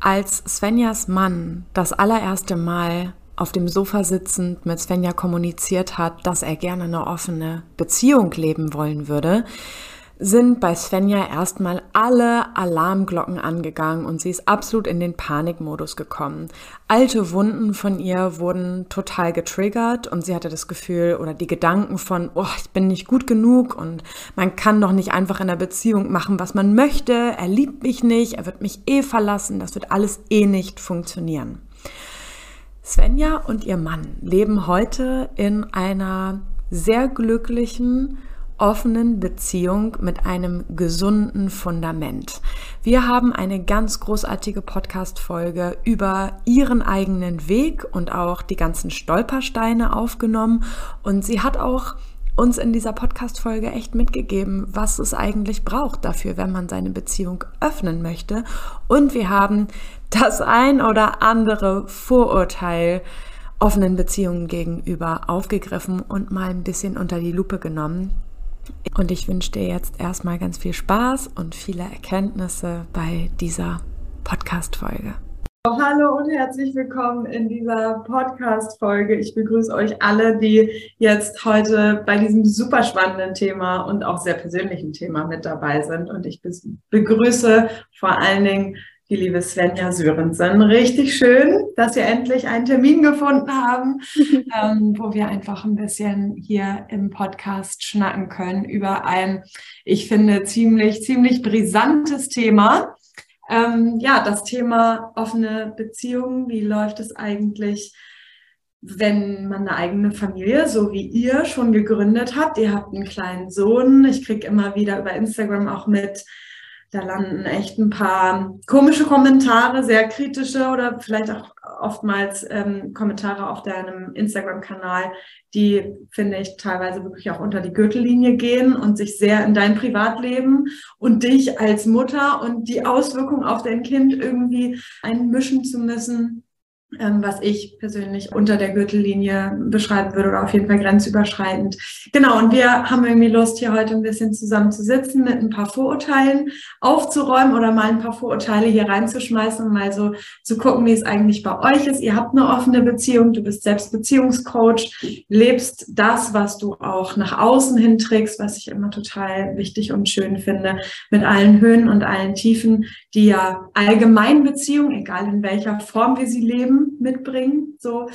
Als Svenjas Mann das allererste Mal auf dem Sofa sitzend mit Svenja kommuniziert hat, dass er gerne eine offene Beziehung leben wollen würde, sind bei Svenja erstmal alle Alarmglocken angegangen und sie ist absolut in den Panikmodus gekommen. Alte Wunden von ihr wurden total getriggert und sie hatte das Gefühl oder die Gedanken von, oh, ich bin nicht gut genug und man kann doch nicht einfach in der Beziehung machen, was man möchte, er liebt mich nicht, er wird mich eh verlassen, das wird alles eh nicht funktionieren. Svenja und ihr Mann leben heute in einer sehr glücklichen, offenen Beziehung mit einem gesunden Fundament. Wir haben eine ganz großartige Podcast-Folge über ihren eigenen Weg und auch die ganzen Stolpersteine aufgenommen und sie hat auch uns in dieser Podcast-Folge echt mitgegeben, was es eigentlich braucht dafür, wenn man seine Beziehung öffnen möchte. Und wir haben das ein oder andere Vorurteil offenen Beziehungen gegenüber aufgegriffen und mal ein bisschen unter die Lupe genommen. Und ich wünsche dir jetzt erstmal ganz viel Spaß und viele Erkenntnisse bei dieser Podcast-Folge. Hallo und herzlich willkommen in dieser Podcast-Folge. Ich begrüße euch alle, die jetzt heute bei diesem super spannenden Thema und auch sehr persönlichen Thema mit dabei sind. Und ich begrüße vor allen Dingen die liebe Svenja Sörensen. Richtig schön, dass wir endlich einen Termin gefunden haben, ähm, wo wir einfach ein bisschen hier im Podcast schnacken können über ein, ich finde, ziemlich, ziemlich brisantes Thema. Ähm, ja, das Thema offene Beziehungen. Wie läuft es eigentlich? wenn man eine eigene Familie, so wie ihr, schon gegründet habt, ihr habt einen kleinen Sohn, ich kriege immer wieder über Instagram auch mit, da landen echt ein paar komische Kommentare, sehr kritische oder vielleicht auch oftmals ähm, Kommentare auf deinem Instagram-Kanal, die, finde ich, teilweise wirklich auch unter die Gürtellinie gehen und sich sehr in dein Privatleben und dich als Mutter und die Auswirkungen auf dein Kind irgendwie einmischen zu müssen was ich persönlich unter der Gürtellinie beschreiben würde oder auf jeden Fall grenzüberschreitend. Genau, und wir haben irgendwie Lust, hier heute ein bisschen zusammen zu sitzen, mit ein paar Vorurteilen aufzuräumen oder mal ein paar Vorurteile hier reinzuschmeißen und mal so zu gucken, wie es eigentlich bei euch ist. Ihr habt eine offene Beziehung, du bist selbst Beziehungscoach, lebst das, was du auch nach außen hin trägst, was ich immer total wichtig und schön finde, mit allen Höhen und allen Tiefen, die ja allgemein Beziehungen, egal in welcher Form wir sie leben, mitbringen. So,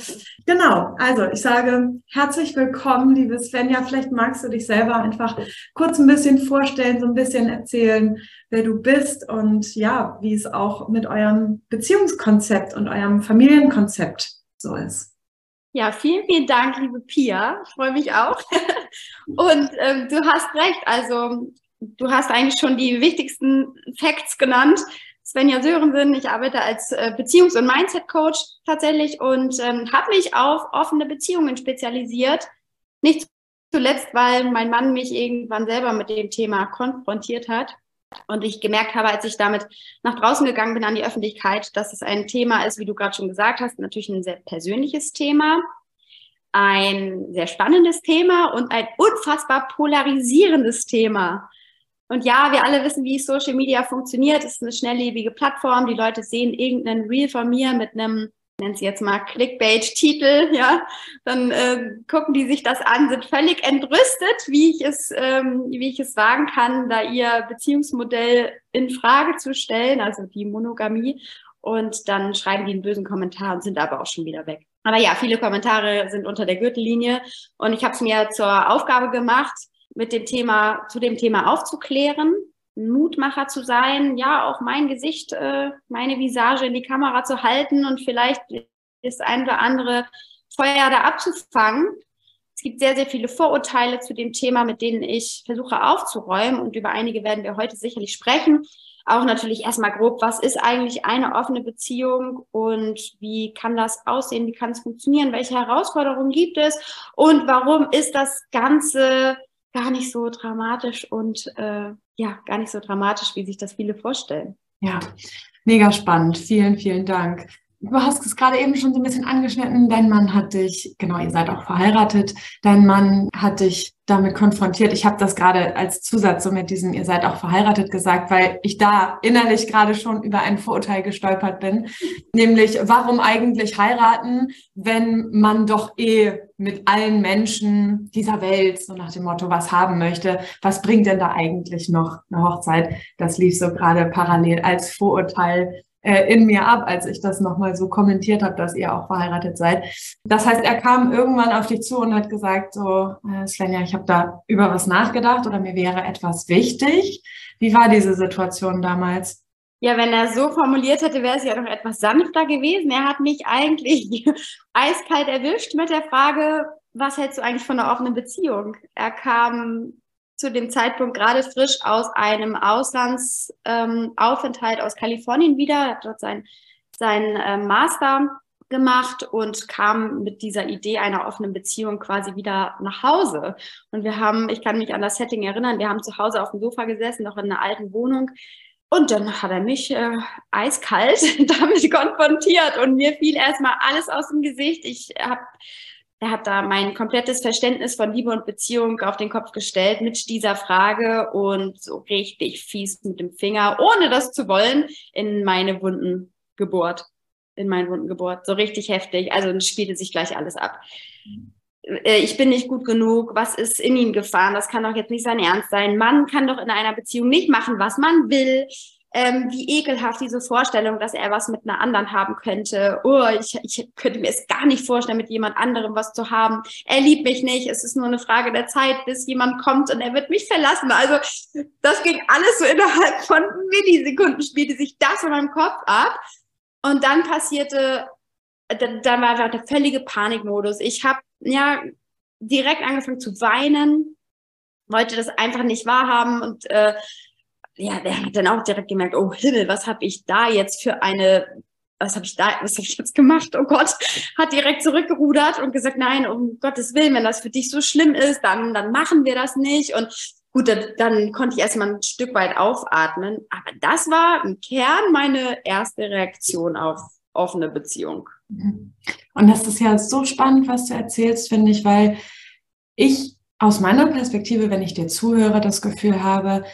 genau. Also ich sage herzlich willkommen, liebe Svenja. Vielleicht magst du dich selber einfach kurz ein bisschen vorstellen, so ein bisschen erzählen, wer du bist und ja, wie es auch mit eurem Beziehungskonzept und eurem Familienkonzept so ist. Ja, vielen, vielen Dank, liebe Pia. Ich freue mich auch. Und ähm, du hast recht. Also du hast eigentlich schon die wichtigsten Facts genannt. Svenja Sörensen. Ich arbeite als äh, Beziehungs- und Mindset-Coach tatsächlich und ähm, habe mich auf offene Beziehungen spezialisiert. Nicht zuletzt, weil mein Mann mich irgendwann selber mit dem Thema konfrontiert hat und ich gemerkt habe, als ich damit nach draußen gegangen bin an die Öffentlichkeit, dass es ein Thema ist, wie du gerade schon gesagt hast, natürlich ein sehr persönliches Thema, ein sehr spannendes Thema und ein unfassbar polarisierendes Thema. Und ja, wir alle wissen, wie Social Media funktioniert. Es ist eine schnelllebige Plattform. Die Leute sehen irgendeinen Reel von mir mit einem, nennen sie jetzt mal Clickbait-Titel, ja. Dann äh, gucken die sich das an, sind völlig entrüstet, wie ich es, ähm, wie ich es wagen kann, da ihr Beziehungsmodell in Frage zu stellen, also die Monogamie. Und dann schreiben die einen bösen Kommentar und sind aber auch schon wieder weg. Aber ja, viele Kommentare sind unter der Gürtellinie. Und ich habe es mir zur Aufgabe gemacht, mit dem Thema, zu dem Thema aufzuklären, ein Mutmacher zu sein, ja, auch mein Gesicht, äh, meine Visage in die Kamera zu halten und vielleicht das ein oder andere Feuer da abzufangen. Es gibt sehr, sehr viele Vorurteile zu dem Thema, mit denen ich versuche aufzuräumen und über einige werden wir heute sicherlich sprechen. Auch natürlich erstmal grob, was ist eigentlich eine offene Beziehung und wie kann das aussehen, wie kann es funktionieren, welche Herausforderungen gibt es und warum ist das Ganze gar nicht so dramatisch und äh, ja, gar nicht so dramatisch, wie sich das viele vorstellen. Ja, mega spannend. Vielen, vielen Dank. Du hast es gerade eben schon so ein bisschen angeschnitten, dein Mann hat dich, genau, ihr seid auch verheiratet, dein Mann hat dich damit konfrontiert. Ich habe das gerade als Zusatz so mit diesem, ihr seid auch verheiratet gesagt, weil ich da innerlich gerade schon über ein Vorurteil gestolpert bin. Nämlich, warum eigentlich heiraten, wenn man doch eh mit allen Menschen dieser Welt, so nach dem Motto, was haben möchte, was bringt denn da eigentlich noch eine Hochzeit? Das lief so gerade parallel als Vorurteil äh, in mir ab, als ich das nochmal so kommentiert habe, dass ihr auch verheiratet seid. Das heißt, er kam irgendwann auf dich zu und hat gesagt, so, äh, Svenja, ich habe da über was nachgedacht oder mir wäre etwas wichtig. Wie war diese Situation damals? Ja, wenn er so formuliert hätte, wäre es ja noch etwas sanfter gewesen. Er hat mich eigentlich eiskalt erwischt mit der Frage, was hältst du eigentlich von einer offenen Beziehung? Er kam zu dem Zeitpunkt gerade frisch aus einem Auslandsaufenthalt ähm, aus Kalifornien wieder, er hat dort sein, sein äh, Master gemacht und kam mit dieser Idee einer offenen Beziehung quasi wieder nach Hause. Und wir haben, ich kann mich an das Setting erinnern, wir haben zu Hause auf dem Sofa gesessen, noch in einer alten Wohnung. Und dann hat er mich äh, eiskalt damit konfrontiert und mir fiel erstmal alles aus dem Gesicht. Ich habe er hat da mein komplettes Verständnis von Liebe und Beziehung auf den Kopf gestellt mit dieser Frage und so richtig fies mit dem Finger, ohne das zu wollen, in meine Wunden gebohrt. In meinen Wunden gebohrt. So richtig heftig. Also spielte sich gleich alles ab. Äh, ich bin nicht gut genug. Was ist in ihn gefahren? Das kann doch jetzt nicht sein Ernst sein. Man kann doch in einer Beziehung nicht machen, was man will ähm, wie ekelhaft diese Vorstellung, dass er was mit einer anderen haben könnte. Oh, ich, ich könnte mir es gar nicht vorstellen, mit jemand anderem was zu haben. Er liebt mich nicht. Es ist nur eine Frage der Zeit, bis jemand kommt und er wird mich verlassen. Also das ging alles so innerhalb von Millisekunden, spielte sich das in meinem Kopf ab. Und dann passierte, dann, dann war einfach der völlige Panikmodus. Ich habe ja direkt angefangen zu weinen, wollte das einfach nicht wahrhaben und äh, ja, der hat dann auch direkt gemerkt, oh Himmel, was habe ich da jetzt für eine, was habe ich da, was habe ich jetzt gemacht? Oh Gott, hat direkt zurückgerudert und gesagt, nein, um Gottes Willen, wenn das für dich so schlimm ist, dann, dann machen wir das nicht. Und gut, dann, dann konnte ich erstmal ein Stück weit aufatmen. Aber das war im Kern meine erste Reaktion auf offene Beziehung. Und das ist ja so spannend, was du erzählst, finde ich, weil ich aus meiner Perspektive, wenn ich dir zuhöre, das Gefühl habe,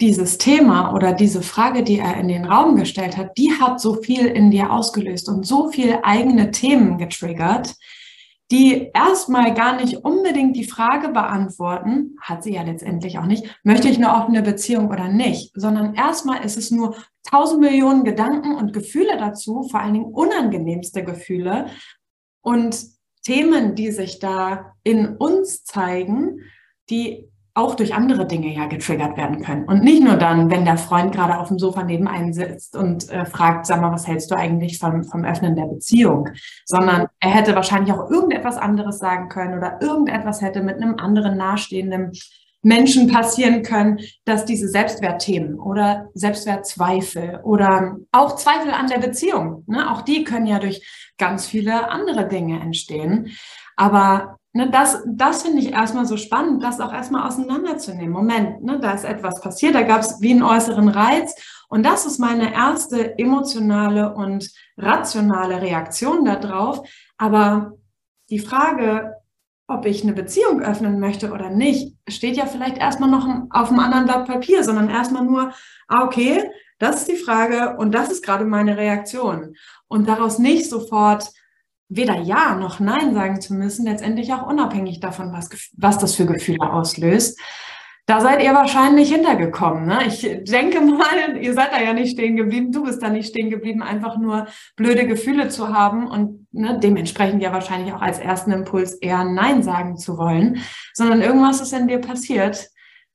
dieses Thema oder diese Frage, die er in den Raum gestellt hat, die hat so viel in dir ausgelöst und so viel eigene Themen getriggert, die erstmal gar nicht unbedingt die Frage beantworten, hat sie ja letztendlich auch nicht, möchte ich eine offene Beziehung oder nicht, sondern erstmal ist es nur tausend Millionen Gedanken und Gefühle dazu, vor allen Dingen unangenehmste Gefühle und Themen, die sich da in uns zeigen, die auch durch andere Dinge ja getriggert werden können. Und nicht nur dann, wenn der Freund gerade auf dem Sofa neben einem sitzt und äh, fragt, sag mal, was hältst du eigentlich vom, vom Öffnen der Beziehung? Sondern er hätte wahrscheinlich auch irgendetwas anderes sagen können oder irgendetwas hätte mit einem anderen nahestehenden Menschen passieren können, dass diese Selbstwertthemen oder Selbstwertzweifel oder auch Zweifel an der Beziehung, ne, auch die können ja durch ganz viele andere Dinge entstehen. Aber Ne, das das finde ich erstmal so spannend, das auch erstmal auseinanderzunehmen. Moment, ne, da ist etwas passiert, da gab es wie einen äußeren Reiz. Und das ist meine erste emotionale und rationale Reaktion darauf. Aber die Frage, ob ich eine Beziehung öffnen möchte oder nicht, steht ja vielleicht erstmal noch auf einem anderen Blatt Papier, sondern erstmal nur, ah, okay, das ist die Frage und das ist gerade meine Reaktion. Und daraus nicht sofort weder Ja noch Nein sagen zu müssen, letztendlich auch unabhängig davon, was, was das für Gefühle auslöst. Da seid ihr wahrscheinlich hintergekommen. Ne? Ich denke mal, ihr seid da ja nicht stehen geblieben, du bist da nicht stehen geblieben, einfach nur blöde Gefühle zu haben und ne, dementsprechend ja wahrscheinlich auch als ersten Impuls eher Nein sagen zu wollen, sondern irgendwas ist in dir passiert,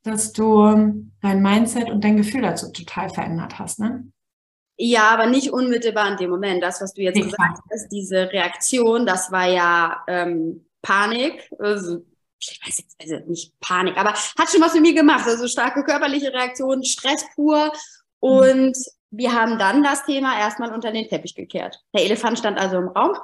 dass du dein Mindset und dein Gefühl dazu total verändert hast. Ne? Ja, aber nicht unmittelbar in dem Moment. Das, was du jetzt ich gesagt hast, diese Reaktion, das war ja ähm, Panik. Also, ich weiß jetzt also nicht Panik, aber hat schon was mit mir gemacht. Also starke körperliche Reaktion, Stress pur. Und wir haben dann das Thema erstmal unter den Teppich gekehrt. Der Elefant stand also im Raum.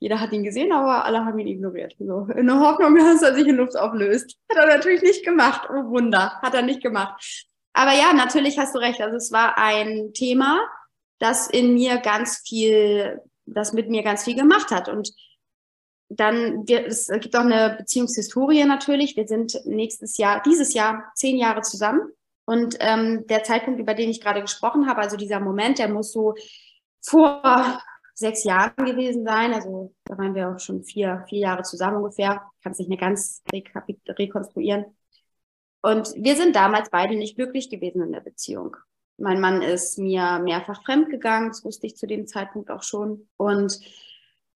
Jeder hat ihn gesehen, aber alle haben ihn ignoriert. So, in der Hoffnung, dass er sich in Luft auflöst. Hat er natürlich nicht gemacht. Oh Wunder, hat er nicht gemacht. Aber ja, natürlich hast du recht. Also es war ein Thema, das in mir ganz viel das mit mir ganz viel gemacht hat. Und dann, wir, es gibt auch eine Beziehungshistorie natürlich. Wir sind nächstes Jahr, dieses Jahr zehn Jahre zusammen. Und ähm, der Zeitpunkt, über den ich gerade gesprochen habe, also dieser Moment, der muss so vor sechs Jahren gewesen sein. Also da waren wir auch schon vier, vier Jahre zusammen ungefähr. Kann es nicht mehr ganz rekonstruieren. Und wir sind damals beide nicht glücklich gewesen in der Beziehung. Mein Mann ist mir mehrfach fremdgegangen, das wusste ich zu dem Zeitpunkt auch schon. Und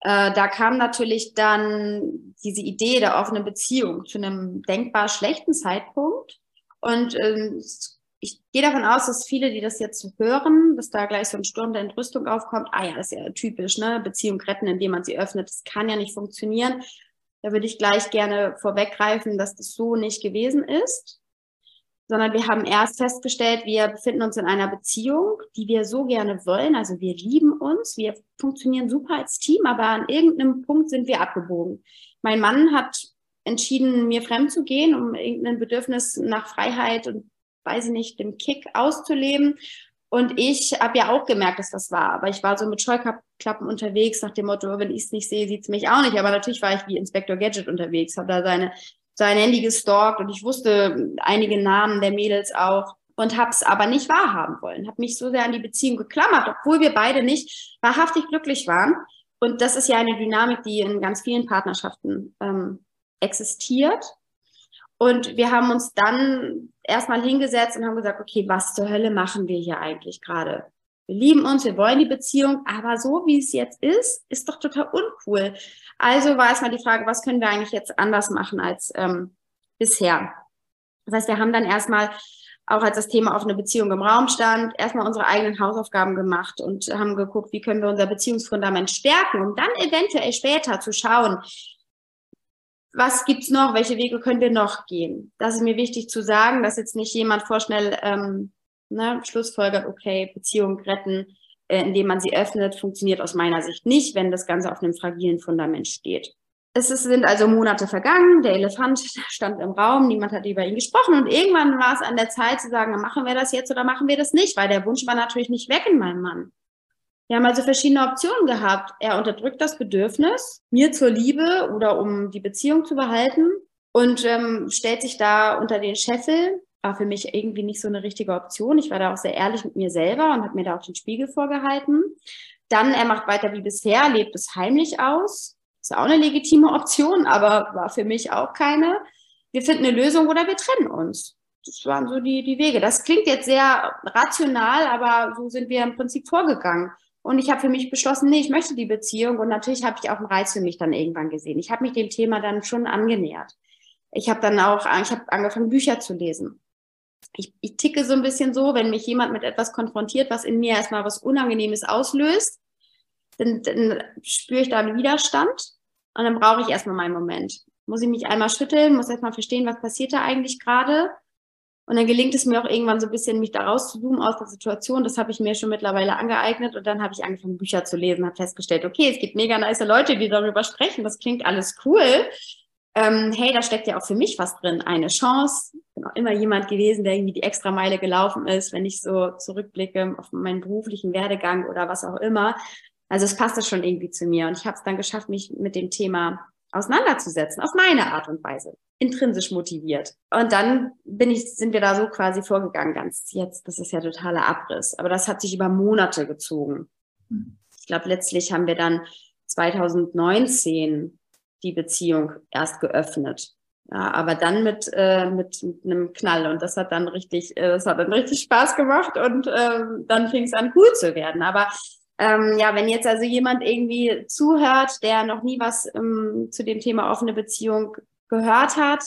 äh, da kam natürlich dann diese Idee der offenen Beziehung zu einem denkbar schlechten Zeitpunkt. Und ähm, ich gehe davon aus, dass viele, die das jetzt hören, dass da gleich so ein Sturm der Entrüstung aufkommt. Ah ja, das ist ja typisch, ne? Beziehung retten, indem man sie öffnet. Das kann ja nicht funktionieren. Da würde ich gleich gerne vorweggreifen, dass das so nicht gewesen ist sondern wir haben erst festgestellt, wir befinden uns in einer Beziehung, die wir so gerne wollen. Also wir lieben uns, wir funktionieren super als Team, aber an irgendeinem Punkt sind wir abgebogen. Mein Mann hat entschieden, mir fremd zu gehen, um irgendein Bedürfnis nach Freiheit und weiß ich nicht, dem Kick auszuleben. Und ich habe ja auch gemerkt, dass das war. Aber ich war so mit Scheuklappen unterwegs, nach dem Motto, wenn ich es nicht sehe, sieht es mich auch nicht. Aber natürlich war ich wie Inspector Gadget unterwegs, habe da seine sein Handy gestalkt und ich wusste einige Namen der Mädels auch und habe es aber nicht wahrhaben wollen, habe mich so sehr an die Beziehung geklammert, obwohl wir beide nicht wahrhaftig glücklich waren. Und das ist ja eine Dynamik, die in ganz vielen Partnerschaften ähm, existiert. Und wir haben uns dann erstmal hingesetzt und haben gesagt, okay, was zur Hölle machen wir hier eigentlich gerade? Wir lieben uns, wir wollen die Beziehung, aber so wie es jetzt ist, ist doch total uncool. Also war erstmal die Frage, was können wir eigentlich jetzt anders machen als ähm, bisher? Das heißt, wir haben dann erstmal, auch als das Thema offene Beziehung im Raum stand, erstmal unsere eigenen Hausaufgaben gemacht und haben geguckt, wie können wir unser Beziehungsfundament stärken, um dann eventuell später zu schauen, was gibt's noch, welche Wege können wir noch gehen. Das ist mir wichtig zu sagen, dass jetzt nicht jemand vorschnell ähm, ne, schlussfolgert, okay, Beziehung retten, äh, indem man sie öffnet, funktioniert aus meiner Sicht nicht, wenn das Ganze auf einem fragilen Fundament steht. Es ist, sind also Monate vergangen, der Elefant stand im Raum, niemand hat über ihn gesprochen und irgendwann war es an der Zeit zu sagen, machen wir das jetzt oder machen wir das nicht, weil der Wunsch war natürlich nicht weg in meinem Mann. Wir haben also verschiedene Optionen gehabt. Er unterdrückt das Bedürfnis, mir zur Liebe oder um die Beziehung zu behalten und ähm, stellt sich da unter den Scheffel war für mich irgendwie nicht so eine richtige Option. Ich war da auch sehr ehrlich mit mir selber und habe mir da auch den Spiegel vorgehalten. Dann, er macht weiter wie bisher, lebt es heimlich aus. Ist auch eine legitime Option, aber war für mich auch keine. Wir finden eine Lösung oder wir trennen uns. Das waren so die, die Wege. Das klingt jetzt sehr rational, aber so sind wir im Prinzip vorgegangen. Und ich habe für mich beschlossen, nee, ich möchte die Beziehung. Und natürlich habe ich auch einen Reiz für mich dann irgendwann gesehen. Ich habe mich dem Thema dann schon angenähert. Ich habe dann auch, ich habe angefangen, Bücher zu lesen ich, ich ticke so ein bisschen so, wenn mich jemand mit etwas konfrontiert, was in mir erstmal was Unangenehmes auslöst, dann, dann spüre ich da einen Widerstand und dann brauche ich erstmal meinen Moment. Muss ich mich einmal schütteln, muss erstmal verstehen, was passiert da eigentlich gerade. Und dann gelingt es mir auch irgendwann so ein bisschen, mich da rauszuzoomen aus der Situation. Das habe ich mir schon mittlerweile angeeignet. Und dann habe ich angefangen, Bücher zu lesen, habe festgestellt, okay, es gibt mega nice Leute, die darüber sprechen. Das klingt alles cool ähm, hey, da steckt ja auch für mich was drin, eine Chance. Ich bin auch immer jemand gewesen, der irgendwie die extra Meile gelaufen ist, wenn ich so zurückblicke auf meinen beruflichen Werdegang oder was auch immer. Also es passte schon irgendwie zu mir und ich habe es dann geschafft, mich mit dem Thema auseinanderzusetzen, auf meine Art und Weise, intrinsisch motiviert. Und dann bin ich, sind wir da so quasi vorgegangen, ganz jetzt, das ist ja totaler Abriss, aber das hat sich über Monate gezogen. Ich glaube, letztlich haben wir dann 2019 die Beziehung erst geöffnet. Ja, aber dann mit, äh, mit, mit einem Knall und das hat dann richtig, äh, das hat dann richtig Spaß gemacht und äh, dann fing es an cool zu werden. Aber ähm, ja, wenn jetzt also jemand irgendwie zuhört, der noch nie was ähm, zu dem Thema offene Beziehung gehört hat,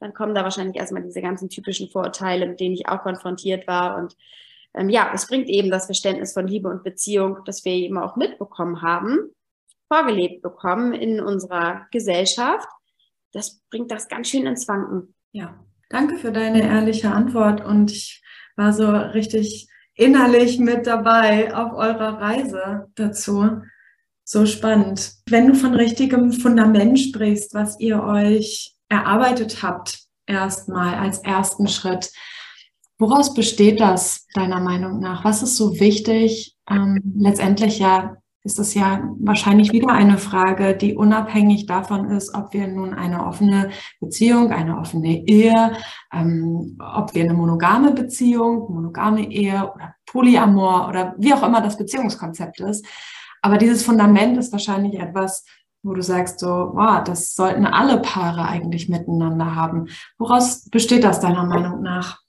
dann kommen da wahrscheinlich erstmal diese ganzen typischen Vorurteile, mit denen ich auch konfrontiert war. Und ähm, ja, es bringt eben das Verständnis von Liebe und Beziehung, das wir eben auch mitbekommen haben vorgelebt bekommen in unserer Gesellschaft, das bringt das ganz schön ins Wanken. Ja, danke für deine ehrliche Antwort und ich war so richtig innerlich mit dabei auf eurer Reise dazu. So spannend. Wenn du von richtigem Fundament sprichst, was ihr euch erarbeitet habt, erstmal als ersten Schritt, woraus besteht das deiner Meinung nach? Was ist so wichtig, ähm, letztendlich ja ist es ja wahrscheinlich wieder eine Frage, die unabhängig davon ist, ob wir nun eine offene Beziehung, eine offene Ehe, ähm, ob wir eine monogame Beziehung, monogame Ehe oder Polyamor oder wie auch immer das Beziehungskonzept ist. Aber dieses Fundament ist wahrscheinlich etwas, wo du sagst, so, wow, das sollten alle Paare eigentlich miteinander haben. Woraus besteht das deiner Meinung nach?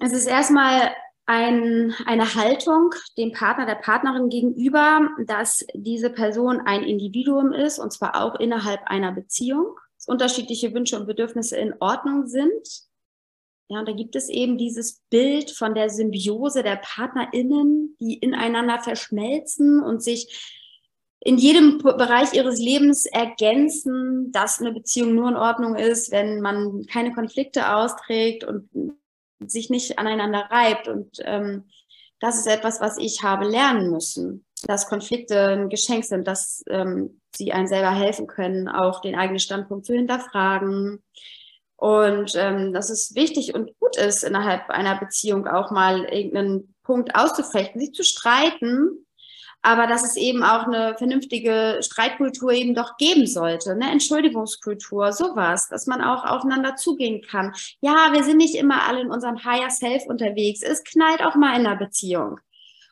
Es ist erstmal ein, eine Haltung dem Partner, der Partnerin gegenüber, dass diese Person ein Individuum ist und zwar auch innerhalb einer Beziehung, dass unterschiedliche Wünsche und Bedürfnisse in Ordnung sind. Ja, und da gibt es eben dieses Bild von der Symbiose der PartnerInnen, die ineinander verschmelzen und sich in jedem Bereich ihres Lebens ergänzen, dass eine Beziehung nur in Ordnung ist, wenn man keine Konflikte austrägt und sich nicht aneinander reibt. Und ähm, das ist etwas, was ich habe lernen müssen, dass Konflikte ein Geschenk sind, dass ähm, sie einem selber helfen können, auch den eigenen Standpunkt zu hinterfragen. Und ähm, dass es wichtig und gut ist, innerhalb einer Beziehung auch mal irgendeinen Punkt auszufechten, sich zu streiten, aber dass es eben auch eine vernünftige Streitkultur eben doch geben sollte, eine Entschuldigungskultur, sowas, dass man auch aufeinander zugehen kann. Ja, wir sind nicht immer alle in unserem Higher Self unterwegs. Es knallt auch mal in der Beziehung.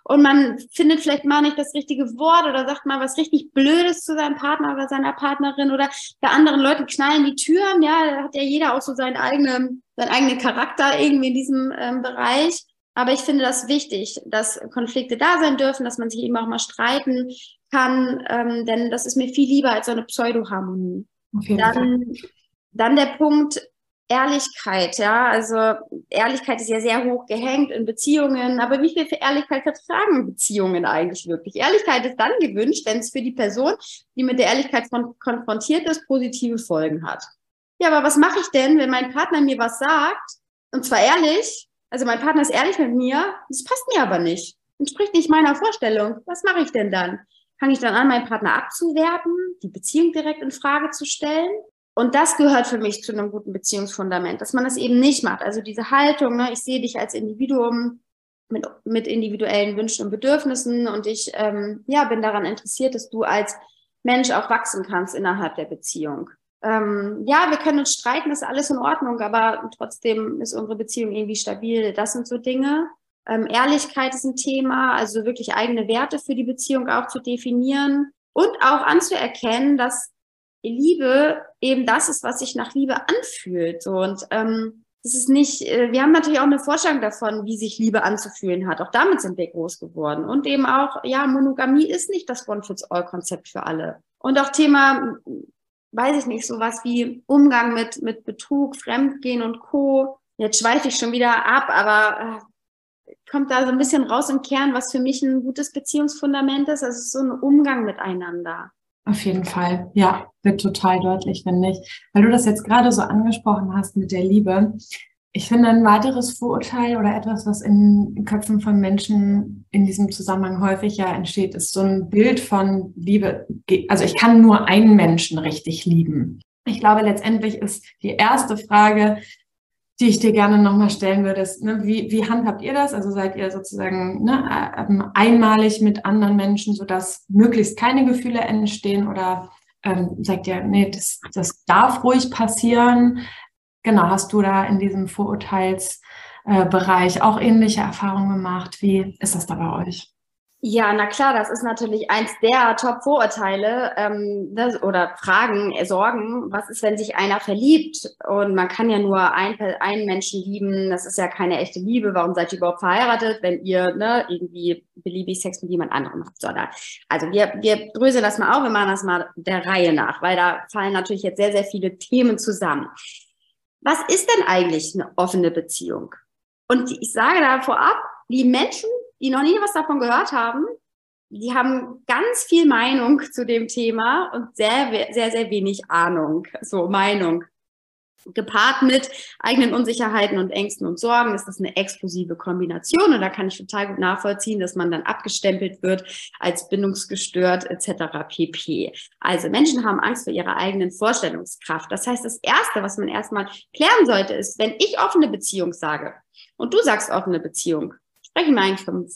Und man findet vielleicht mal nicht das richtige Wort oder sagt mal was richtig Blödes zu seinem Partner oder seiner Partnerin oder bei anderen Leuten knallen die Türen. Ja, da hat ja jeder auch so seinen eigenen, seinen eigenen Charakter irgendwie in diesem ähm, Bereich. Aber ich finde das wichtig, dass Konflikte da sein dürfen, dass man sich eben auch mal streiten kann, ähm, denn das ist mir viel lieber als so eine Pseudoharmonie. Dann, dann der Punkt Ehrlichkeit, ja, also Ehrlichkeit ist ja sehr hoch gehängt in Beziehungen, aber wie viel für Ehrlichkeit vertragen Beziehungen eigentlich wirklich? Ehrlichkeit ist dann gewünscht, wenn es für die Person, die mit der Ehrlichkeit konfrontiert ist, positive Folgen hat. Ja, aber was mache ich denn, wenn mein Partner mir was sagt, und zwar ehrlich, also mein Partner ist ehrlich mit mir, das passt mir aber nicht. Entspricht nicht meiner Vorstellung. Was mache ich denn dann? Fange ich dann an, meinen Partner abzuwerten, die Beziehung direkt in Frage zu stellen? Und das gehört für mich zu einem guten Beziehungsfundament, dass man das eben nicht macht. Also diese Haltung, ne, ich sehe dich als Individuum mit, mit individuellen Wünschen und Bedürfnissen und ich ähm, ja, bin daran interessiert, dass du als Mensch auch wachsen kannst innerhalb der Beziehung ähm, ja, wir können uns streiten, ist alles in Ordnung, aber trotzdem ist unsere Beziehung irgendwie stabil. Das sind so Dinge. Ähm, Ehrlichkeit ist ein Thema, also wirklich eigene Werte für die Beziehung auch zu definieren und auch anzuerkennen, dass Liebe eben das ist, was sich nach Liebe anfühlt. Und ähm, das ist nicht, äh, wir haben natürlich auch eine Vorstellung davon, wie sich Liebe anzufühlen hat. Auch damit sind wir groß geworden. Und eben auch, ja, Monogamie ist nicht das One-Fits-All-Konzept für alle. Und auch Thema weiß ich nicht, sowas wie Umgang mit, mit Betrug, Fremdgehen und Co. Jetzt schweife ich schon wieder ab, aber äh, kommt da so ein bisschen raus im Kern, was für mich ein gutes Beziehungsfundament ist. Also so ein Umgang miteinander. Auf jeden Fall, ja, wird total deutlich, finde ich. Weil du das jetzt gerade so angesprochen hast mit der Liebe. Ich finde, ein weiteres Vorurteil oder etwas, was in Köpfen von Menschen in diesem Zusammenhang häufig ja entsteht, ist so ein Bild von Liebe. Also ich kann nur einen Menschen richtig lieben. Ich glaube, letztendlich ist die erste Frage, die ich dir gerne nochmal stellen würde, ist, ne, wie, wie handhabt ihr das? Also seid ihr sozusagen ne, ähm, einmalig mit anderen Menschen, sodass möglichst keine Gefühle entstehen oder ähm, sagt ihr, nee, das, das darf ruhig passieren? Genau, hast du da in diesem Vorurteilsbereich auch ähnliche Erfahrungen gemacht? Wie ist das da bei euch? Ja, na klar, das ist natürlich eins der Top-Vorurteile ähm, oder Fragen, äh, Sorgen. Was ist, wenn sich einer verliebt? Und man kann ja nur ein, einen Menschen lieben. Das ist ja keine echte Liebe. Warum seid ihr überhaupt verheiratet, wenn ihr ne, irgendwie beliebig Sex mit jemand anderem habt? So, da. Also wir, wir dröseln das mal auf, wir machen das mal der Reihe nach, weil da fallen natürlich jetzt sehr, sehr viele Themen zusammen was ist denn eigentlich eine offene Beziehung? Und ich sage da vorab, die Menschen, die noch nie was davon gehört haben, die haben ganz viel Meinung zu dem Thema und sehr, sehr, sehr wenig Ahnung, so Meinung gepaart mit eigenen Unsicherheiten und Ängsten und Sorgen ist das eine explosive Kombination und da kann ich total gut nachvollziehen, dass man dann abgestempelt wird als bindungsgestört etc. pp. Also Menschen haben Angst vor ihrer eigenen Vorstellungskraft. Das heißt, das Erste, was man erstmal klären sollte, ist, wenn ich offene Beziehung sage und du sagst offene Beziehung, sprechen wir eigentlich vom,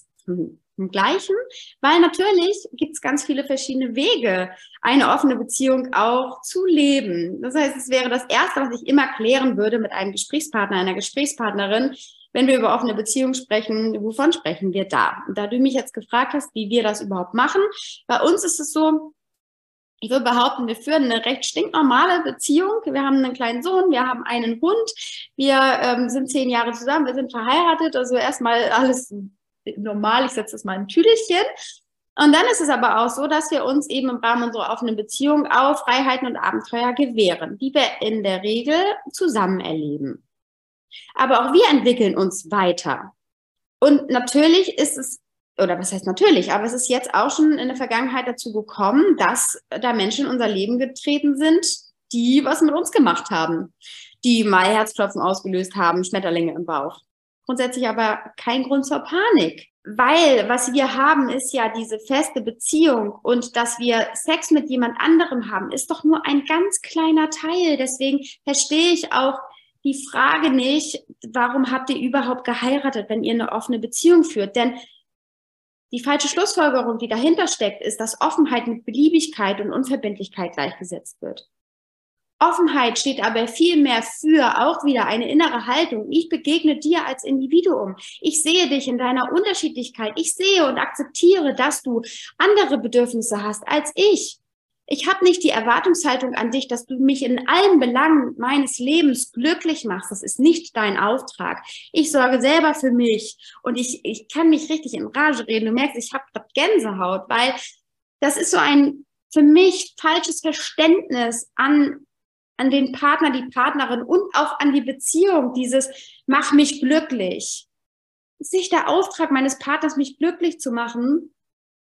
im Gleichen, weil natürlich gibt es ganz viele verschiedene Wege, eine offene Beziehung auch zu leben. Das heißt, es wäre das Erste, was ich immer klären würde mit einem Gesprächspartner, einer Gesprächspartnerin, wenn wir über offene Beziehung sprechen, wovon sprechen wir da? Und da du mich jetzt gefragt hast, wie wir das überhaupt machen, bei uns ist es so, ich würde behaupten, wir führen eine recht stinknormale Beziehung. Wir haben einen kleinen Sohn, wir haben einen Hund, wir ähm, sind zehn Jahre zusammen, wir sind verheiratet, also erstmal alles normal, ich setze das mal in ein Tüdelchen. Und dann ist es aber auch so, dass wir uns eben im Rahmen unserer offenen Beziehung auch Freiheiten und Abenteuer gewähren, die wir in der Regel zusammen erleben. Aber auch wir entwickeln uns weiter. Und natürlich ist es, oder was heißt natürlich, aber es ist jetzt auch schon in der Vergangenheit dazu gekommen, dass da Menschen in unser Leben getreten sind, die was mit uns gemacht haben, die mal Herzklopfen ausgelöst haben, Schmetterlinge im Bauch grundsätzlich aber kein Grund zur Panik. Weil was wir haben, ist ja diese feste Beziehung und dass wir Sex mit jemand anderem haben, ist doch nur ein ganz kleiner Teil. Deswegen verstehe ich auch die Frage nicht, warum habt ihr überhaupt geheiratet, wenn ihr eine offene Beziehung führt? Denn die falsche Schlussfolgerung, die dahinter steckt, ist, dass Offenheit mit Beliebigkeit und Unverbindlichkeit gleichgesetzt wird. Offenheit steht aber viel mehr für auch wieder eine innere Haltung. Ich begegne dir als Individuum. Ich sehe dich in deiner Unterschiedlichkeit. Ich sehe und akzeptiere, dass du andere Bedürfnisse hast als ich. Ich habe nicht die Erwartungshaltung an dich, dass du mich in allen Belangen meines Lebens glücklich machst. Das ist nicht dein Auftrag. Ich sorge selber für mich und ich, ich kann mich richtig in Rage reden. Du merkst, ich habe Gänsehaut, weil das ist so ein für mich falsches Verständnis an an den Partner, die Partnerin und auch an die Beziehung, dieses mach mich glücklich. ist nicht der Auftrag meines Partners, mich glücklich zu machen.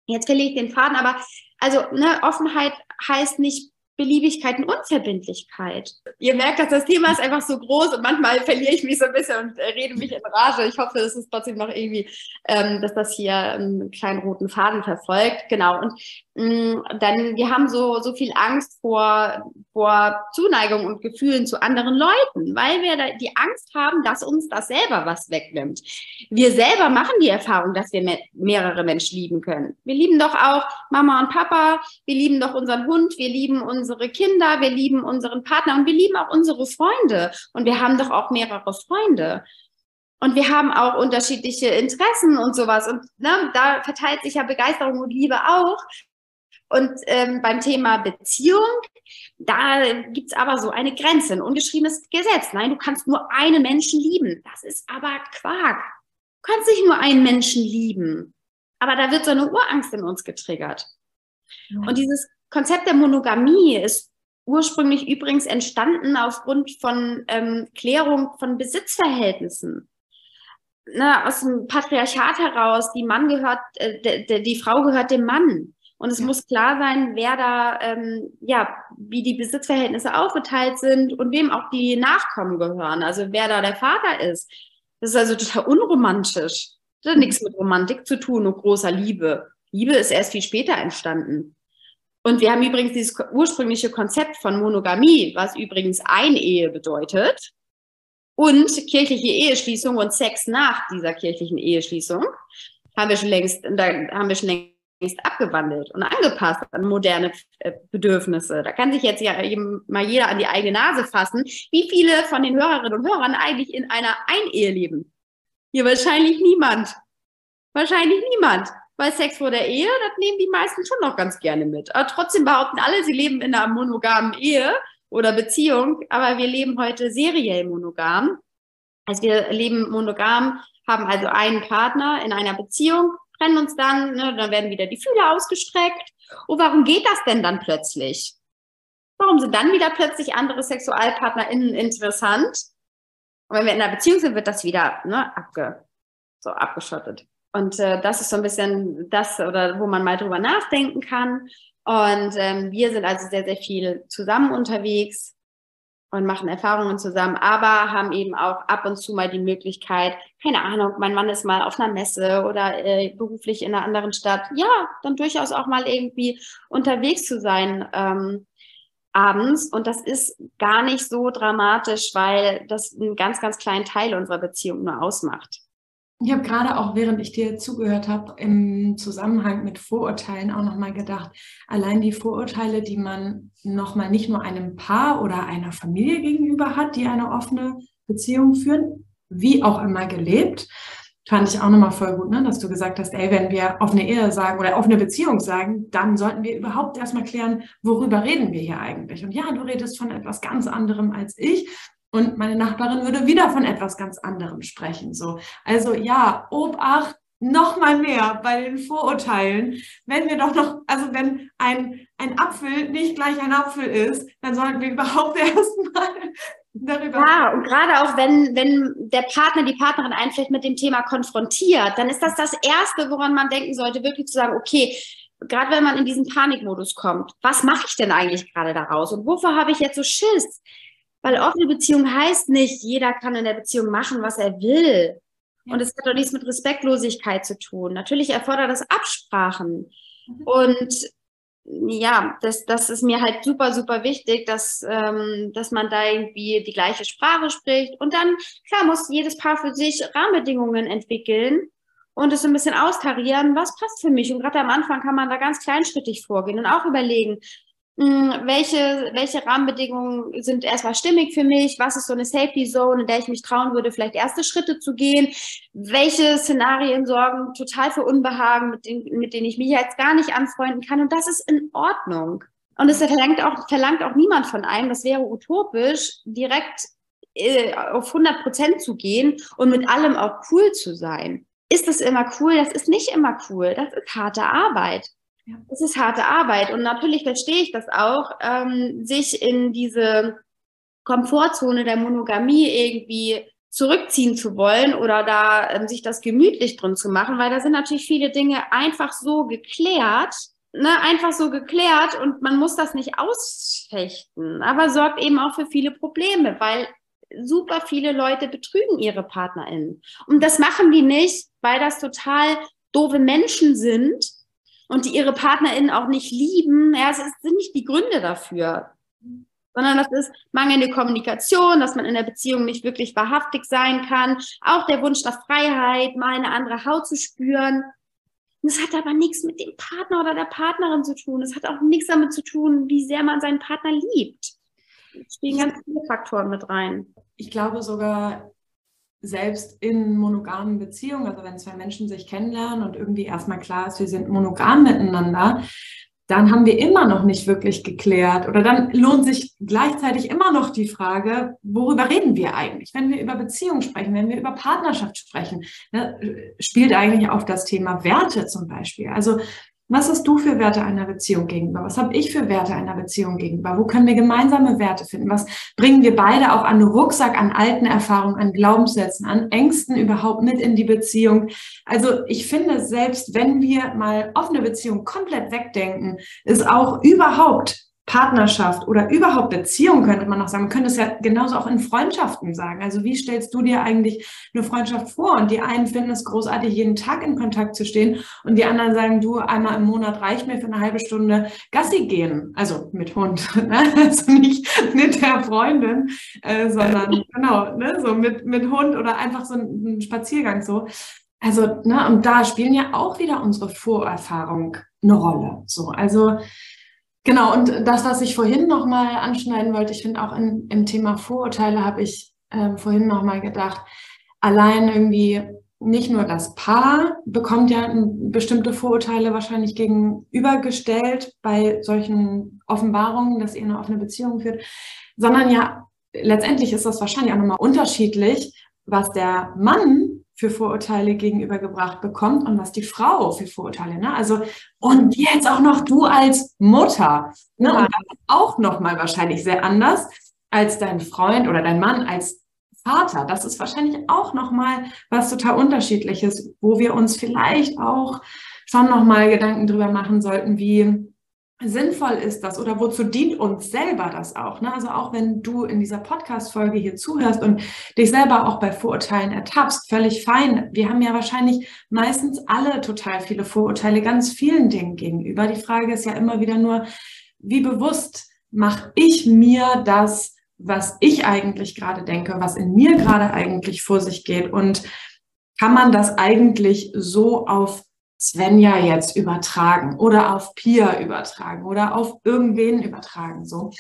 Jetzt verliere ich den Faden, aber also ne, Offenheit heißt nicht Beliebigkeit und Unverbindlichkeit. Ihr merkt, dass das Thema ist einfach so groß und manchmal verliere ich mich so ein bisschen und äh, rede mich in Rage. Ich hoffe, es ist trotzdem noch irgendwie, ähm, dass das hier einen kleinen roten Faden verfolgt. Genau. Und mm, dann, wir haben so, so viel Angst vor, vor Zuneigung und Gefühlen zu anderen Leuten, weil wir die Angst haben, dass uns das selber was wegnimmt. Wir selber machen die Erfahrung, dass wir mehrere Menschen lieben können. Wir lieben doch auch Mama und Papa, wir lieben doch unseren Hund, wir lieben uns unsere Kinder, wir lieben unseren Partner und wir lieben auch unsere Freunde. Und wir haben doch auch mehrere Freunde. Und wir haben auch unterschiedliche Interessen und sowas. Und ne, da verteilt sich ja Begeisterung und Liebe auch. Und ähm, beim Thema Beziehung, da gibt's aber so eine Grenze, ein ungeschriebenes Gesetz. Nein, du kannst nur einen Menschen lieben. Das ist aber Quark. Du kannst nicht nur einen Menschen lieben. Aber da wird so eine Urangst in uns getriggert. Ja. Und dieses Konzept der Monogamie ist ursprünglich übrigens entstanden aufgrund von ähm, Klärung von Besitzverhältnissen. Na, aus dem Patriarchat heraus, die Mann gehört, äh, die Frau gehört dem Mann. Und es ja. muss klar sein, wer da, ähm, ja, wie die Besitzverhältnisse aufgeteilt sind und wem auch die Nachkommen gehören. Also wer da der Vater ist. Das ist also total unromantisch. Das hat nichts mit Romantik zu tun und großer Liebe. Liebe ist erst viel später entstanden. Und wir haben übrigens dieses ursprüngliche Konzept von Monogamie, was übrigens Einehe bedeutet, und kirchliche Eheschließung und Sex nach dieser kirchlichen Eheschließung, haben wir schon längst, da haben wir schon längst abgewandelt und angepasst an moderne äh, Bedürfnisse. Da kann sich jetzt ja mal jeder an die eigene Nase fassen, wie viele von den Hörerinnen und Hörern eigentlich in einer Einehe leben. Hier wahrscheinlich niemand. Wahrscheinlich niemand. Weil Sex vor der Ehe, das nehmen die meisten schon noch ganz gerne mit. Aber trotzdem behaupten alle, sie leben in einer monogamen Ehe oder Beziehung, aber wir leben heute seriell monogam. Also wir leben monogam, haben also einen Partner in einer Beziehung, trennen uns dann, ne, dann werden wieder die Fühler ausgestreckt. Und warum geht das denn dann plötzlich? Warum sind dann wieder plötzlich andere SexualpartnerInnen interessant? Und wenn wir in einer Beziehung sind, wird das wieder ne, abge, so abgeschottet. Und äh, das ist so ein bisschen das, oder wo man mal drüber nachdenken kann. Und ähm, wir sind also sehr, sehr viel zusammen unterwegs und machen Erfahrungen zusammen, aber haben eben auch ab und zu mal die Möglichkeit, keine Ahnung, mein Mann ist mal auf einer Messe oder äh, beruflich in einer anderen Stadt, ja, dann durchaus auch mal irgendwie unterwegs zu sein ähm, abends. Und das ist gar nicht so dramatisch, weil das einen ganz, ganz kleinen Teil unserer Beziehung nur ausmacht. Ich habe gerade auch, während ich dir zugehört habe, im Zusammenhang mit Vorurteilen auch nochmal gedacht, allein die Vorurteile, die man nochmal nicht nur einem Paar oder einer Familie gegenüber hat, die eine offene Beziehung führen, wie auch immer gelebt, fand ich auch nochmal voll gut, ne? dass du gesagt hast, ey, wenn wir offene Ehe sagen oder offene Beziehung sagen, dann sollten wir überhaupt erstmal klären, worüber reden wir hier eigentlich. Und ja, du redest von etwas ganz anderem als ich. Und meine Nachbarin würde wieder von etwas ganz anderem sprechen. So. Also ja, Obacht noch mal mehr bei den Vorurteilen. Wenn wir doch noch, also wenn ein, ein Apfel nicht gleich ein Apfel ist, dann sollten wir überhaupt erstmal darüber. Ja, und gerade auch wenn, wenn der Partner, die Partnerin einen mit dem Thema konfrontiert, dann ist das das Erste, woran man denken sollte, wirklich zu sagen, okay, gerade wenn man in diesen Panikmodus kommt, was mache ich denn eigentlich gerade daraus und wovor habe ich jetzt so Schiss? Weil offene Beziehung heißt nicht, jeder kann in der Beziehung machen, was er will. Und es hat doch nichts mit Respektlosigkeit zu tun. Natürlich erfordert das Absprachen. Mhm. Und ja, das, das ist mir halt super, super wichtig, dass, ähm, dass man da irgendwie die gleiche Sprache spricht. Und dann, klar, muss jedes Paar für sich Rahmenbedingungen entwickeln und es ein bisschen austarieren, was passt für mich. Und gerade am Anfang kann man da ganz kleinschrittig vorgehen und auch überlegen, welche, welche Rahmenbedingungen sind erstmal stimmig für mich? Was ist so eine Safety Zone, in der ich mich trauen würde, vielleicht erste Schritte zu gehen? Welche Szenarien sorgen total für Unbehagen, mit, den, mit denen ich mich jetzt gar nicht anfreunden kann? Und das ist in Ordnung. Und es verlangt auch, verlangt auch niemand von einem, das wäre utopisch, direkt äh, auf 100 Prozent zu gehen und mit allem auch cool zu sein. Ist das immer cool? Das ist nicht immer cool. Das ist harte Arbeit. Das ist harte Arbeit. Und natürlich verstehe ich das auch, ähm, sich in diese Komfortzone der Monogamie irgendwie zurückziehen zu wollen oder da ähm, sich das gemütlich drin zu machen, weil da sind natürlich viele Dinge einfach so geklärt, ne, einfach so geklärt und man muss das nicht ausfechten, aber sorgt eben auch für viele Probleme, weil super viele Leute betrügen ihre PartnerInnen. Und das machen die nicht, weil das total doofe Menschen sind, und die ihre PartnerInnen auch nicht lieben, ja, es sind nicht die Gründe dafür, sondern das ist mangelnde Kommunikation, dass man in der Beziehung nicht wirklich wahrhaftig sein kann, auch der Wunsch nach Freiheit, mal eine andere Haut zu spüren. Das hat aber nichts mit dem Partner oder der Partnerin zu tun. Es hat auch nichts damit zu tun, wie sehr man seinen Partner liebt. Es spielen ganz viele Faktoren mit rein. Ich glaube sogar, selbst in monogamen Beziehungen, also wenn zwei Menschen sich kennenlernen und irgendwie erstmal klar ist, wir sind monogam miteinander, dann haben wir immer noch nicht wirklich geklärt oder dann lohnt sich gleichzeitig immer noch die Frage, worüber reden wir eigentlich? Wenn wir über Beziehungen sprechen, wenn wir über Partnerschaft sprechen, ne, spielt eigentlich auch das Thema Werte zum Beispiel. Also was hast du für Werte einer Beziehung gegenüber? Was habe ich für Werte einer Beziehung gegenüber? Wo können wir gemeinsame Werte finden? Was bringen wir beide auch an Rucksack, an alten Erfahrungen, an Glaubenssätzen, an Ängsten überhaupt mit in die Beziehung? Also ich finde, selbst wenn wir mal offene Beziehung komplett wegdenken, ist auch überhaupt Partnerschaft oder überhaupt Beziehung könnte man noch sagen. Man könnte es ja genauso auch in Freundschaften sagen. Also wie stellst du dir eigentlich eine Freundschaft vor? Und die einen finden es großartig, jeden Tag in Kontakt zu stehen und die anderen sagen, du, einmal im Monat reicht mir für eine halbe Stunde Gassi gehen. Also mit Hund, ne? also nicht mit der Freundin, äh, sondern genau, ne? so mit, mit Hund oder einfach so ein, ein Spaziergang so. Also, ne, und da spielen ja auch wieder unsere Vorerfahrung eine Rolle. So, also Genau, und das, was ich vorhin nochmal anschneiden wollte, ich finde auch in, im Thema Vorurteile habe ich äh, vorhin nochmal gedacht, allein irgendwie nicht nur das Paar bekommt ja bestimmte Vorurteile wahrscheinlich gegenübergestellt bei solchen Offenbarungen, dass ihr eine offene Beziehung führt, sondern ja, letztendlich ist das wahrscheinlich auch nochmal unterschiedlich, was der Mann für Vorurteile gegenübergebracht bekommt und was die Frau für Vorurteile. Ne? Also und jetzt auch noch du als Mutter. Ne? Und auch nochmal wahrscheinlich sehr anders als dein Freund oder dein Mann als Vater. Das ist wahrscheinlich auch nochmal was total unterschiedliches, wo wir uns vielleicht auch schon nochmal Gedanken drüber machen sollten, wie sinnvoll ist das oder wozu dient uns selber das auch? Ne? Also auch wenn du in dieser Podcast-Folge hier zuhörst und dich selber auch bei Vorurteilen ertappst, völlig fein. Wir haben ja wahrscheinlich meistens alle total viele Vorurteile ganz vielen Dingen gegenüber. Die Frage ist ja immer wieder nur, wie bewusst mache ich mir das, was ich eigentlich gerade denke, was in mir gerade eigentlich vor sich geht und kann man das eigentlich so auf Svenja jetzt übertragen oder auf Pia übertragen oder auf irgendwen übertragen, so.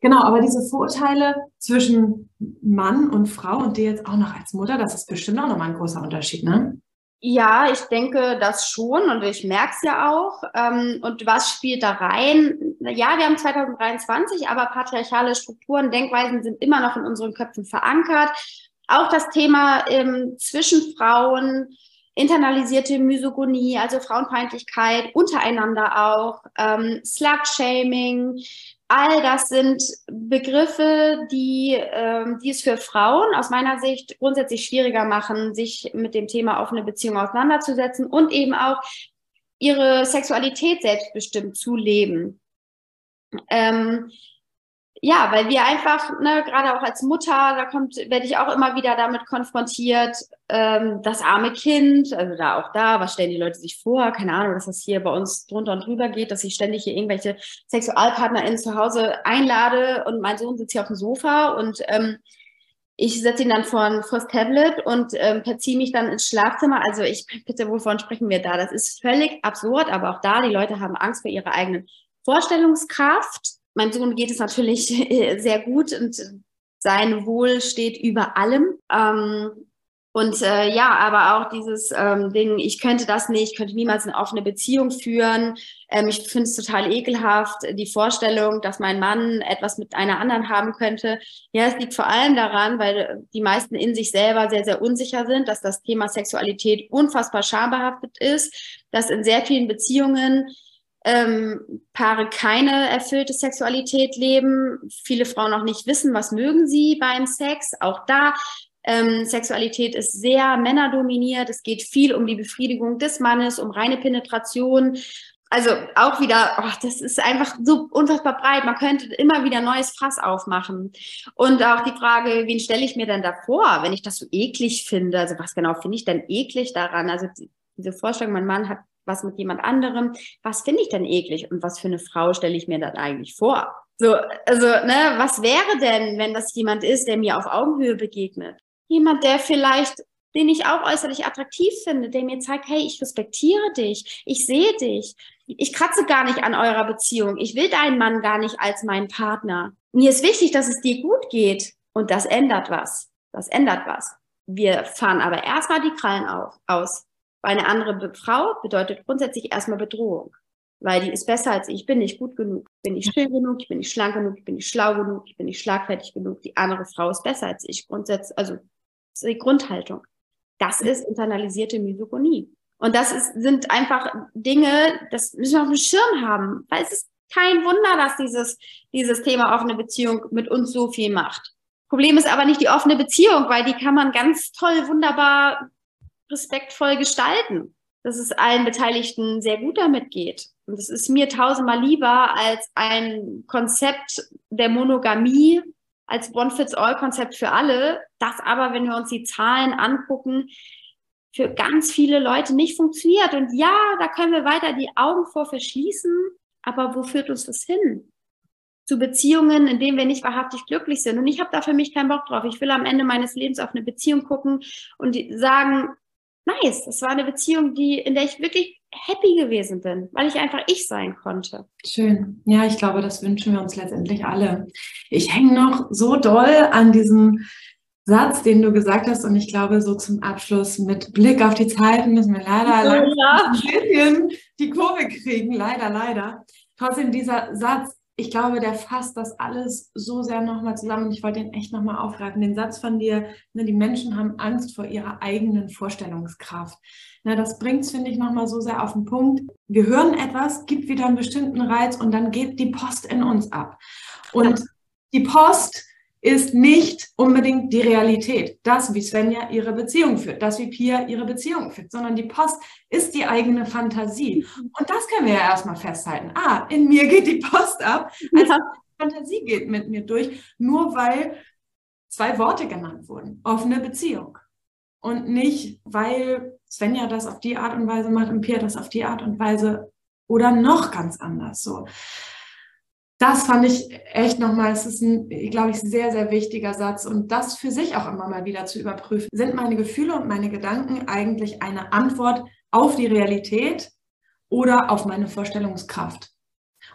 Genau, aber diese Vorurteile zwischen Mann und Frau und dir jetzt auch noch als Mutter, das ist bestimmt auch nochmal ein großer Unterschied, ne? Ja, ich denke das schon und ich merke es ja auch. Ähm, und was spielt da rein? Ja, wir haben 2023, aber patriarchale Strukturen, Denkweisen sind immer noch in unseren Köpfen verankert. Auch das Thema ähm, zwischen Frauen, internalisierte Misogonie, also Frauenfeindlichkeit untereinander auch, ähm, Slut-Shaming, all das sind Begriffe, die, ähm, die es für Frauen aus meiner Sicht grundsätzlich schwieriger machen, sich mit dem Thema offene Beziehung auseinanderzusetzen und eben auch ihre Sexualität selbstbestimmt zu leben. Ähm, ja, weil wir einfach, ne, gerade auch als Mutter, da kommt, werde ich auch immer wieder damit konfrontiert, ähm, das arme Kind, also da auch da, was stellen die Leute sich vor? Keine Ahnung, dass das hier bei uns drunter und drüber geht, dass ich ständig hier irgendwelche SexualpartnerInnen zu Hause einlade und mein Sohn sitzt hier auf dem Sofa und ähm, ich setze ihn dann vor, das Tablet und ähm, verziehe mich dann ins Schlafzimmer. Also ich bitte, wovon sprechen wir da? Das ist völlig absurd, aber auch da, die Leute haben Angst vor ihrer eigenen Vorstellungskraft mein Sohn geht es natürlich sehr gut und sein Wohl steht über allem. Ähm, und äh, ja, aber auch dieses ähm, Ding, ich könnte das nicht, ich könnte niemals eine offene Beziehung führen. Ähm, ich finde es total ekelhaft, die Vorstellung, dass mein Mann etwas mit einer anderen haben könnte. Ja, es liegt vor allem daran, weil die meisten in sich selber sehr, sehr unsicher sind, dass das Thema Sexualität unfassbar schambehaftet ist, dass in sehr vielen Beziehungen ähm, Paare keine erfüllte Sexualität leben, viele Frauen auch nicht wissen, was mögen sie beim Sex. Auch da ähm, Sexualität ist sehr männerdominiert. Es geht viel um die Befriedigung des Mannes, um reine Penetration. Also auch wieder, oh, das ist einfach so unfassbar breit. Man könnte immer wieder neues Fass aufmachen. Und auch die Frage, wen stelle ich mir denn da vor, wenn ich das so eklig finde? Also was genau finde ich denn eklig daran? Also diese Vorstellung, mein Mann hat was mit jemand anderem. Was finde ich denn eklig und was für eine Frau stelle ich mir dann eigentlich vor? So, also, ne, was wäre denn, wenn das jemand ist, der mir auf Augenhöhe begegnet? Jemand, der vielleicht, den ich auch äußerlich attraktiv finde, der mir zeigt, hey, ich respektiere dich, ich sehe dich, ich kratze gar nicht an eurer Beziehung, ich will deinen Mann gar nicht als meinen Partner. Mir ist wichtig, dass es dir gut geht und das ändert was. Das ändert was. Wir fahren aber erstmal die Krallen auf, aus. Eine andere Frau bedeutet grundsätzlich erstmal Bedrohung. Weil die ist besser als ich, ich bin nicht gut genug, ich bin nicht schön genug, ich bin nicht schlank genug, ich bin nicht schlau genug, ich bin nicht schlagfertig genug. Die andere Frau ist besser als ich. Grundsätzlich, also die Grundhaltung. Das ist internalisierte Misogonie. Und das ist, sind einfach Dinge, das müssen wir auf dem Schirm haben. Weil es ist kein Wunder, dass dieses, dieses Thema offene Beziehung mit uns so viel macht. Problem ist aber nicht die offene Beziehung, weil die kann man ganz toll, wunderbar respektvoll gestalten, dass es allen Beteiligten sehr gut damit geht. Und es ist mir tausendmal lieber als ein Konzept der Monogamie, als One-Fits-All-Konzept für alle, das aber, wenn wir uns die Zahlen angucken, für ganz viele Leute nicht funktioniert. Und ja, da können wir weiter die Augen vor verschließen, aber wo führt uns das hin? Zu Beziehungen, in denen wir nicht wahrhaftig glücklich sind. Und ich habe da für mich keinen Bock drauf. Ich will am Ende meines Lebens auf eine Beziehung gucken und sagen, nice. Das war eine Beziehung, die, in der ich wirklich happy gewesen bin, weil ich einfach ich sein konnte. Schön. Ja, ich glaube, das wünschen wir uns letztendlich alle. Ich hänge noch so doll an diesem Satz, den du gesagt hast, und ich glaube, so zum Abschluss mit Blick auf die Zeiten müssen wir leider ja. ein bisschen die Kurve kriegen. Leider, leider. Trotzdem dieser Satz, ich glaube, der fasst das alles so sehr nochmal zusammen und ich wollte ihn echt nochmal aufgreifen. Den Satz von dir, ne, die Menschen haben Angst vor ihrer eigenen Vorstellungskraft. Ne, das bringt es, finde ich, nochmal so sehr auf den Punkt. Wir hören etwas, gibt wieder einen bestimmten Reiz und dann geht die Post in uns ab. Und die Post ist nicht unbedingt die Realität. Das, wie Svenja ihre Beziehung führt, das, wie Pia ihre Beziehung führt, sondern die Post ist die eigene Fantasie. Und das können wir ja erstmal festhalten. Ah, in mir geht die Post ab. Also ja. Fantasie geht mit mir durch, nur weil zwei Worte genannt wurden. Offene Beziehung. Und nicht, weil Svenja das auf die Art und Weise macht und Pia das auf die Art und Weise oder noch ganz anders so. Das fand ich echt nochmal, es ist ein, glaube ich, sehr, sehr wichtiger Satz und das für sich auch immer mal wieder zu überprüfen. Sind meine Gefühle und meine Gedanken eigentlich eine Antwort auf die Realität oder auf meine Vorstellungskraft?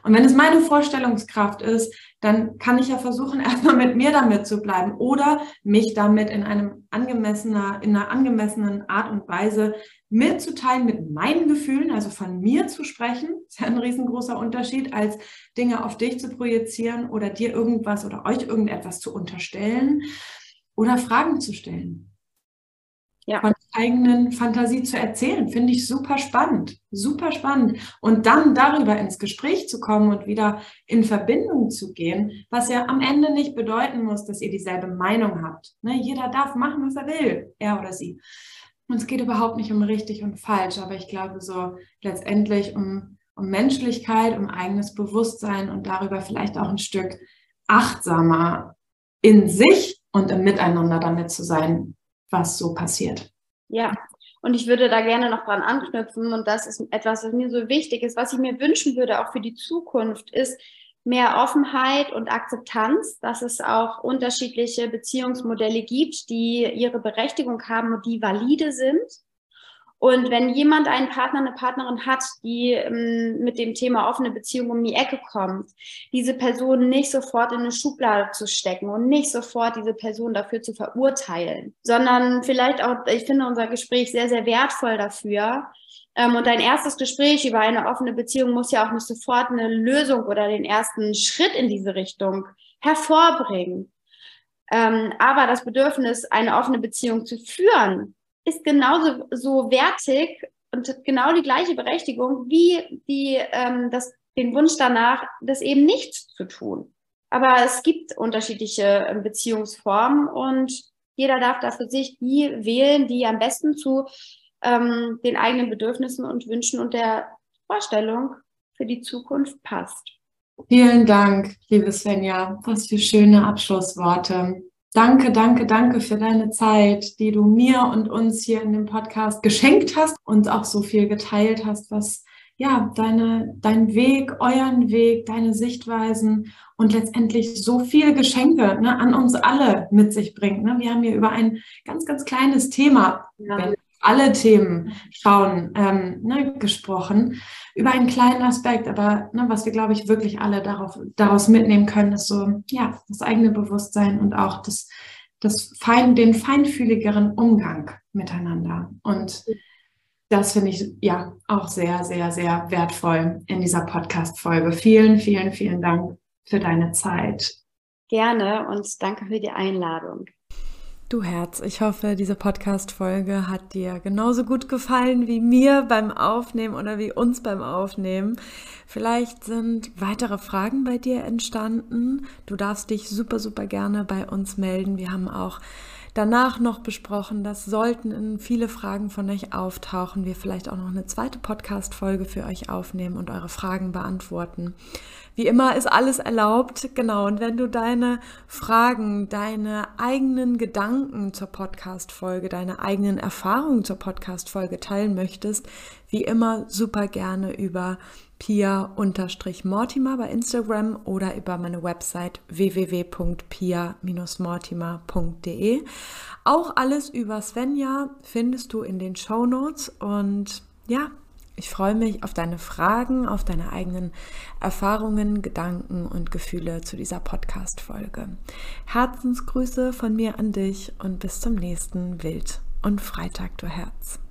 Und wenn es meine Vorstellungskraft ist, dann kann ich ja versuchen, erstmal mit mir damit zu bleiben oder mich damit in einem angemessener, in einer angemessenen Art und Weise mitzuteilen mit meinen Gefühlen, also von mir zu sprechen, ist ja ein riesengroßer Unterschied, als Dinge auf dich zu projizieren oder dir irgendwas oder euch irgendetwas zu unterstellen oder Fragen zu stellen ja. von eigenen Fantasie zu erzählen. Finde ich super spannend, super spannend. Und dann darüber ins Gespräch zu kommen und wieder in Verbindung zu gehen, was ja am Ende nicht bedeuten muss, dass ihr dieselbe Meinung habt. Ne? Jeder darf machen, was er will, er oder sie. Und es geht überhaupt nicht um richtig und falsch, aber ich glaube so letztendlich um, um Menschlichkeit, um eigenes Bewusstsein und darüber vielleicht auch ein Stück achtsamer in sich und im Miteinander damit zu sein, was so passiert. Ja, und ich würde da gerne noch dran anknüpfen und das ist etwas, was mir so wichtig ist, was ich mir wünschen würde, auch für die Zukunft, ist mehr Offenheit und Akzeptanz, dass es auch unterschiedliche Beziehungsmodelle gibt, die ihre Berechtigung haben und die valide sind. Und wenn jemand einen Partner, eine Partnerin hat, die ähm, mit dem Thema offene Beziehung um die Ecke kommt, diese Person nicht sofort in eine Schublade zu stecken und nicht sofort diese Person dafür zu verurteilen, sondern vielleicht auch, ich finde unser Gespräch sehr, sehr wertvoll dafür. Ähm, und ein erstes Gespräch über eine offene Beziehung muss ja auch nicht sofort eine Lösung oder den ersten Schritt in diese Richtung hervorbringen. Ähm, aber das Bedürfnis, eine offene Beziehung zu führen, ist genauso so wertig und genau die gleiche Berechtigung wie die, ähm, das, den Wunsch danach, das eben nicht zu tun. Aber es gibt unterschiedliche Beziehungsformen und jeder darf da für sich die wählen, die am besten zu ähm, den eigenen Bedürfnissen und Wünschen und der Vorstellung für die Zukunft passt. Vielen Dank, liebe Svenja. Was für schöne Abschlussworte. Danke, danke, danke für deine Zeit, die du mir und uns hier in dem Podcast geschenkt hast und auch so viel geteilt hast, was ja deine, dein Weg, euren Weg, deine Sichtweisen und letztendlich so viele Geschenke ne, an uns alle mit sich bringt. Ne? Wir haben hier über ein ganz, ganz kleines Thema, ja. Alle Themen schauen, ähm, ne, gesprochen über einen kleinen Aspekt, aber ne, was wir, glaube ich, wirklich alle darauf, daraus mitnehmen können, ist so, ja, das eigene Bewusstsein und auch das, das fein, den feinfühligeren Umgang miteinander. Und das finde ich ja auch sehr, sehr, sehr wertvoll in dieser Podcast-Folge. Vielen, vielen, vielen Dank für deine Zeit. Gerne und danke für die Einladung. Du Herz, ich hoffe, diese Podcast-Folge hat dir genauso gut gefallen wie mir beim Aufnehmen oder wie uns beim Aufnehmen. Vielleicht sind weitere Fragen bei dir entstanden. Du darfst dich super, super gerne bei uns melden. Wir haben auch danach noch besprochen, dass sollten viele Fragen von euch auftauchen, wir vielleicht auch noch eine zweite Podcast-Folge für euch aufnehmen und eure Fragen beantworten. Wie immer ist alles erlaubt, genau. Und wenn du deine Fragen, deine eigenen Gedanken zur Podcast-Folge, deine eigenen Erfahrungen zur Podcast-Folge teilen möchtest, wie immer super gerne über pia-mortimer bei Instagram oder über meine Website www.pia-mortimer.de. Auch alles über Svenja findest du in den Show Notes und ja, ich freue mich auf deine Fragen, auf deine eigenen Erfahrungen, Gedanken und Gefühle zu dieser Podcast-Folge. Herzensgrüße von mir an dich und bis zum nächsten Wild und Freitag, du Herz.